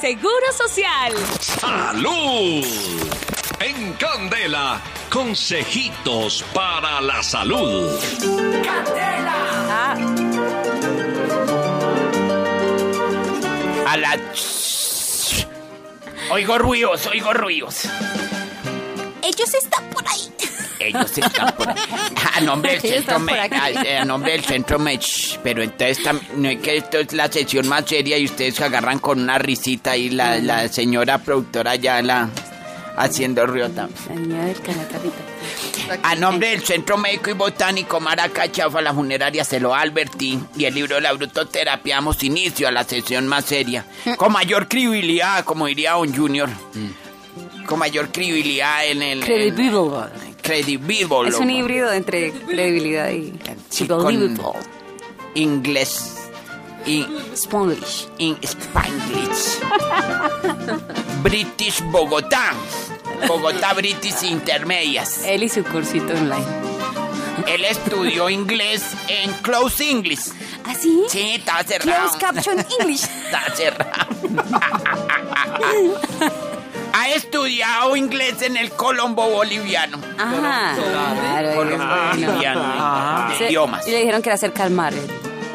Seguro Social. ¡Salud! En Candela, consejitos para la salud. Ah, A la... Oigo ruidos, oigo ruidos. ellos están por ahí. Ellos están por A nombre del centro me- a, a nombre del centro me... Pero entonces tam- no es que esto es la sesión más seria y ustedes se agarran con una risita y la, la señora productora ya la haciendo también. Canacarita. A nombre del Centro Médico y Botánico Maracachafa, la funeraria se lo advertí y el libro de la brutoterapia damos inicio a la sesión más seria. Con mayor credibilidad, como diría un Junior. Con mayor credibilidad en el... Credible. Es un híbrido entre credibilidad y Sí, believable. inglés. Y Spanglish. in Spanglish. British Bogotá. Bogotá British Intermedias. Él y su cursito online. Él estudió inglés en Close English. ¿Ah, sí? Sí, estaba cerrado. Closed caption English. Está cerrado. ha estudiado inglés en el Colombo Boliviano. Ajá. Claro, Colombo. Boliviano de Se- idiomas. Y le dijeron que era acerca al mar.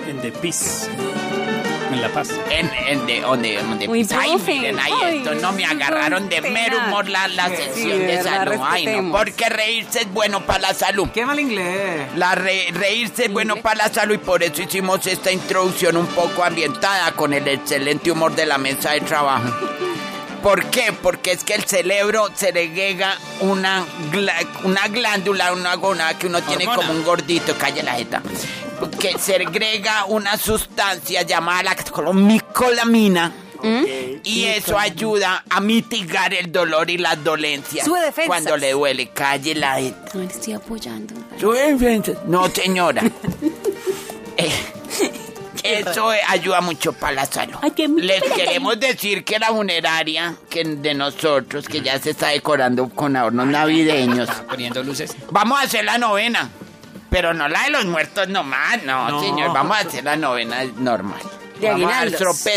En The Peace. En La Paz. En, en de, donde, donde, Uy, ay, miren, ahí Ay, esto no me agarraron de mero humor la, la Sí, sesión de de verdad, salud. Ay, no, porque reírse es bueno para la salud. Qué mal inglés. La re- reírse es bueno para la salud y por eso hicimos esta introducción un poco ambientada con el excelente humor de la mesa de trabajo. ¿Por qué? Porque es que el cerebro segrega una, gla- una glándula, una gona que uno tiene Hormona. como un gordito, calla la jeta, que segrega una sustancia llamada la micolamina. Y eso ayuda a mitigar el dolor y las dolencias. Sube defensas. Cuando le duele, calle la. No le estoy apoyando. No, señora. Eh, eso ayuda mucho para la salud. Les queremos decir que la funeraria que de nosotros, que ya se está decorando con adornos navideños, Poniendo luces. vamos a hacer la novena. Pero no la de los muertos nomás, no, No. señor. Vamos a hacer la novena normal. De vamos a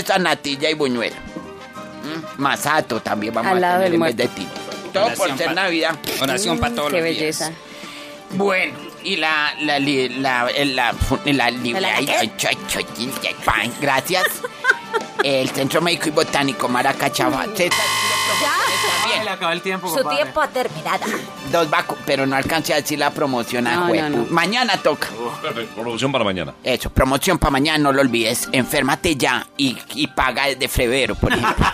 dar natilla y buñuelo. Mm, Masato también vamos Al a tener en vez de ti. Todo por ser Navidad. Oración para todos Qué los días. belleza. Bueno, y la la la la la ¿La ay, ay, gracias. El Centro Médico y Botánico Ay, bien. le acabó el tiempo, Su compadre. tiempo ha terminado. Dos vacu, pero no alcancé a decir la promoción a No, no, no. Mañana toca. Perfecto, producción para mañana. Eso, promoción para mañana, no lo olvides. Enférmate ya y, y paga desde febrero, por ejemplo.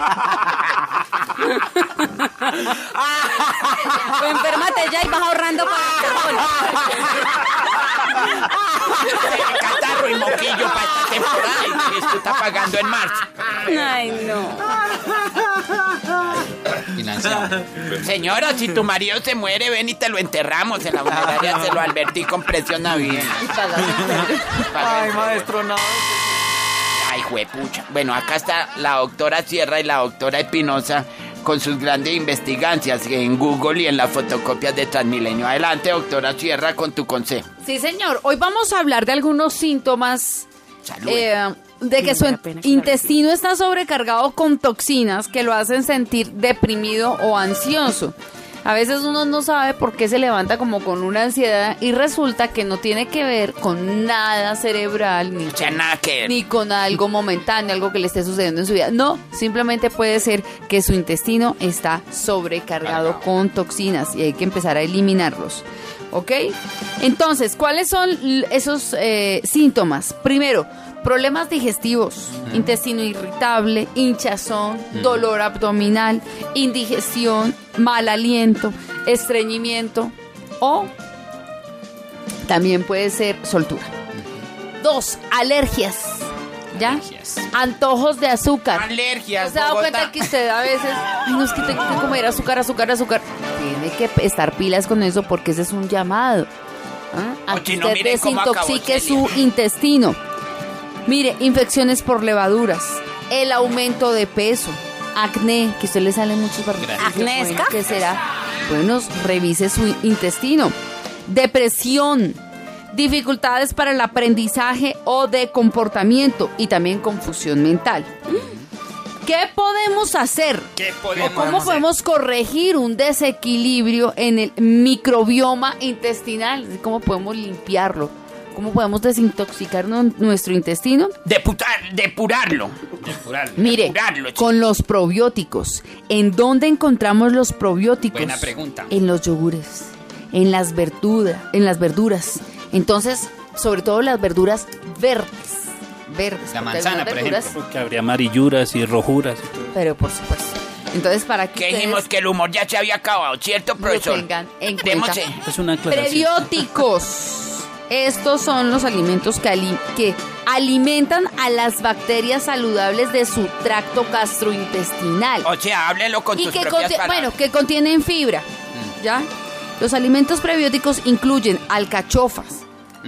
O enférmate ya y vas ahorrando para el Catarro y moquillo para esta temporada. Esto está pagando en marzo. Ay, no. Financiado. Señora, si tu marido se muere, ven y te lo enterramos en la funeraria. Se lo advertí con presión navideña. Ay, maestro, no. Ay, juepucha. Bueno, acá está la doctora Sierra y la doctora Espinosa con sus grandes investigancias en Google y en las fotocopias de Transmilenio. Adelante, doctora Sierra, con tu consejo. Sí, señor. Hoy vamos a hablar de algunos síntomas Salud. eh, de que su intestino está sobrecargado con toxinas que lo hacen sentir deprimido o ansioso. A veces uno no sabe por qué se levanta como con una ansiedad y resulta que no tiene que ver con nada cerebral ni ni con algo momentáneo, algo que le esté sucediendo en su vida. No, simplemente puede ser que su intestino está sobrecargado con toxinas y hay que empezar a eliminarlos. ¿Ok? Entonces, ¿cuáles son esos eh, síntomas? Primero, problemas digestivos, intestino irritable, hinchazón, dolor abdominal, indigestión, mal aliento, estreñimiento o también puede ser soltura. Dos, alergias. ¿Ya? Alergias. Antojos de azúcar. Alergias, ¿Se ha dado cuenta que usted a veces, ay, no es que tengo que comer azúcar, azúcar, azúcar? Tiene que estar pilas con eso porque ese es un llamado. ¿ah? A que usted desintoxique su intestino. Mire, infecciones por levaduras, el aumento de peso, acné, que a usted le salen muchos. ¿Acnesca? ¿Qué será? Bueno, revise su intestino. Depresión, dificultades para el aprendizaje o de comportamiento y también confusión mental. ¿Qué podemos hacer? ¿Qué ¿O podemos ¿Cómo hacer? podemos corregir un desequilibrio en el microbioma intestinal? ¿Cómo podemos limpiarlo? ¿Cómo podemos desintoxicar nu- nuestro intestino? Deputar, depurarlo. Depurar. Mire, Depurarlo, chico. con los probióticos. ¿En dónde encontramos los probióticos? Buena pregunta. En los yogures, en las verduras, en las verduras. Entonces, sobre todo las verduras verdes. Verdes. La manzana, por verduras- ejemplo. Porque habría amarilluras y rojuras. y todo. Pero por supuesto. Entonces, para que Que dijimos que el humor ya se había acabado, ¿cierto, lo profesor? tengan en cuenta. Es una. Prebióticos. Estos son los alimentos que, ali- que alimentan a las bacterias saludables de su tracto gastrointestinal. O sea, háblelo con y tus que propias palabras. bueno, que contienen fibra. ¿Ya? Los alimentos prebióticos incluyen alcachofas,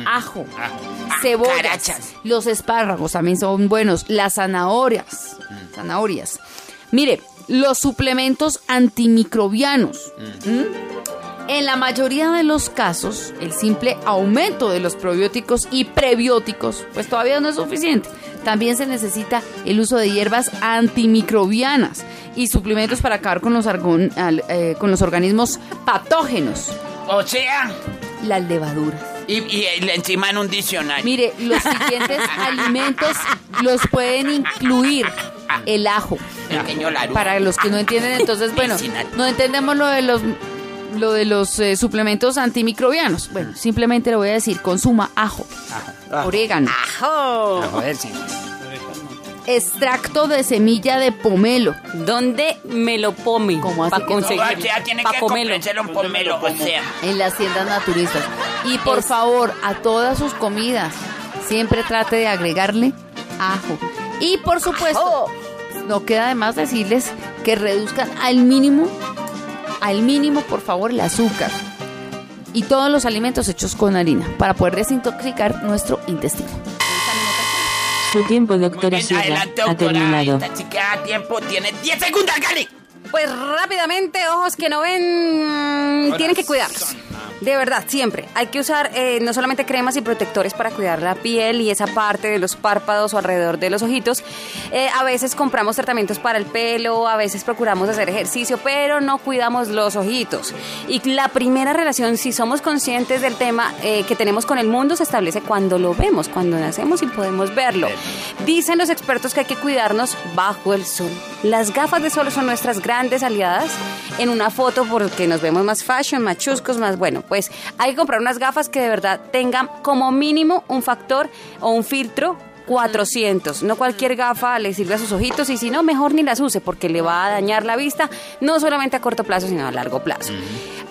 ajo, Ajo. cebollas, carachas. los espárragos también son buenos, las zanahorias, zanahorias. Mire, los suplementos antimicrobianos. ¿m? En la mayoría de los casos, el simple aumento de los probióticos y prebióticos, pues todavía no es suficiente. También se necesita el uso de hierbas antimicrobianas y suplementos para acabar con los, argon- eh, con los organismos patógenos, O sea, las levaduras. y, y, y encima en un diccionario. Mire, los siguientes alimentos los pueden incluir el ajo. Pequeño Laru. Para los que no entienden, entonces, bueno, no entendemos lo de los lo de los eh, suplementos antimicrobianos. Bueno, simplemente le voy a decir, consuma ajo, orégano, A joder, sí. extracto de semilla de pomelo. ¿Dónde me lo pome? ¿Cómo así Para? O conseguirlo. sea, tiene Pa' que comerlo. comprárselo un pomelo, o sea. en las tiendas naturistas. Y por Es- favor, a todas sus comidas, siempre trate de agregarle ajo. Y por supuesto, no queda de más decirles que reduzcan al mínimo, al mínimo, por favor, el azúcar. Y todos los alimentos hechos con harina para poder desintoxicar nuestro intestino. Su tiempo, doctora bien, adelante, ha doctora. terminado. Esta chica a tiempo tiene 10 segundos, Gali. Pues rápidamente, ojos que no ven, tienen que cuidarlos. De verdad, siempre. Hay que usar eh, no solamente cremas y protectores para cuidar la piel y esa parte de los párpados o alrededor de los ojitos. Eh, a veces compramos tratamientos para el pelo, a veces procuramos hacer ejercicio, pero no cuidamos los ojitos. Y la primera relación, si somos conscientes del tema eh, que tenemos con el mundo, se establece cuando lo vemos, cuando nacemos y podemos verlo. Dicen los expertos que hay que cuidarnos bajo el sol. Las gafas de sol son nuestras grandes aliadas en una foto porque nos vemos más fashion, más chuscos, más bueno. Pues hay que comprar unas gafas que de verdad tengan como mínimo un factor o un filtro 400. No cualquier gafa le sirve a sus ojitos y si no, mejor ni las use porque le va a dañar la vista, no solamente a corto plazo, sino a largo plazo.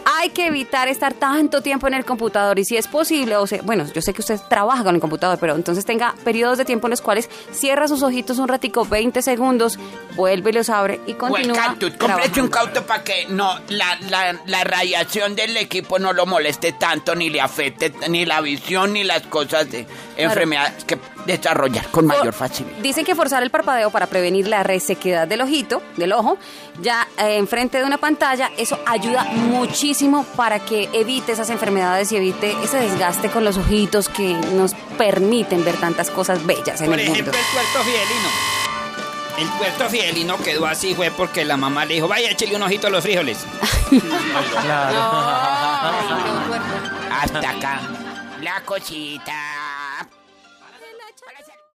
Hay que evitar estar tanto tiempo en el computador y si es posible, o sea, bueno, yo sé que usted trabaja con el computador, pero entonces tenga periodos de tiempo en los cuales cierra sus ojitos un ratico, 20 segundos, vuelve y los abre y continúa. cactus. Cómprese un cauto para que no la, la, la radiación del equipo no lo moleste tanto, ni le afecte ni la visión, ni las cosas de enfermedades que desarrollar con mayor For- facilidad. Dicen que forzar el parpadeo para prevenir la resequedad del ojito, del ojo, ya eh, enfrente de una pantalla, eso ayuda muchísimo para que evite esas enfermedades y evite ese desgaste con los ojitos que nos permiten ver tantas cosas bellas en Por el ejemplo, mundo. el puerto fidelino. El puerto fidelino quedó así, fue porque la mamá le dijo, vaya, échale un ojito a los frijoles. Claro. Hasta acá. La cosita.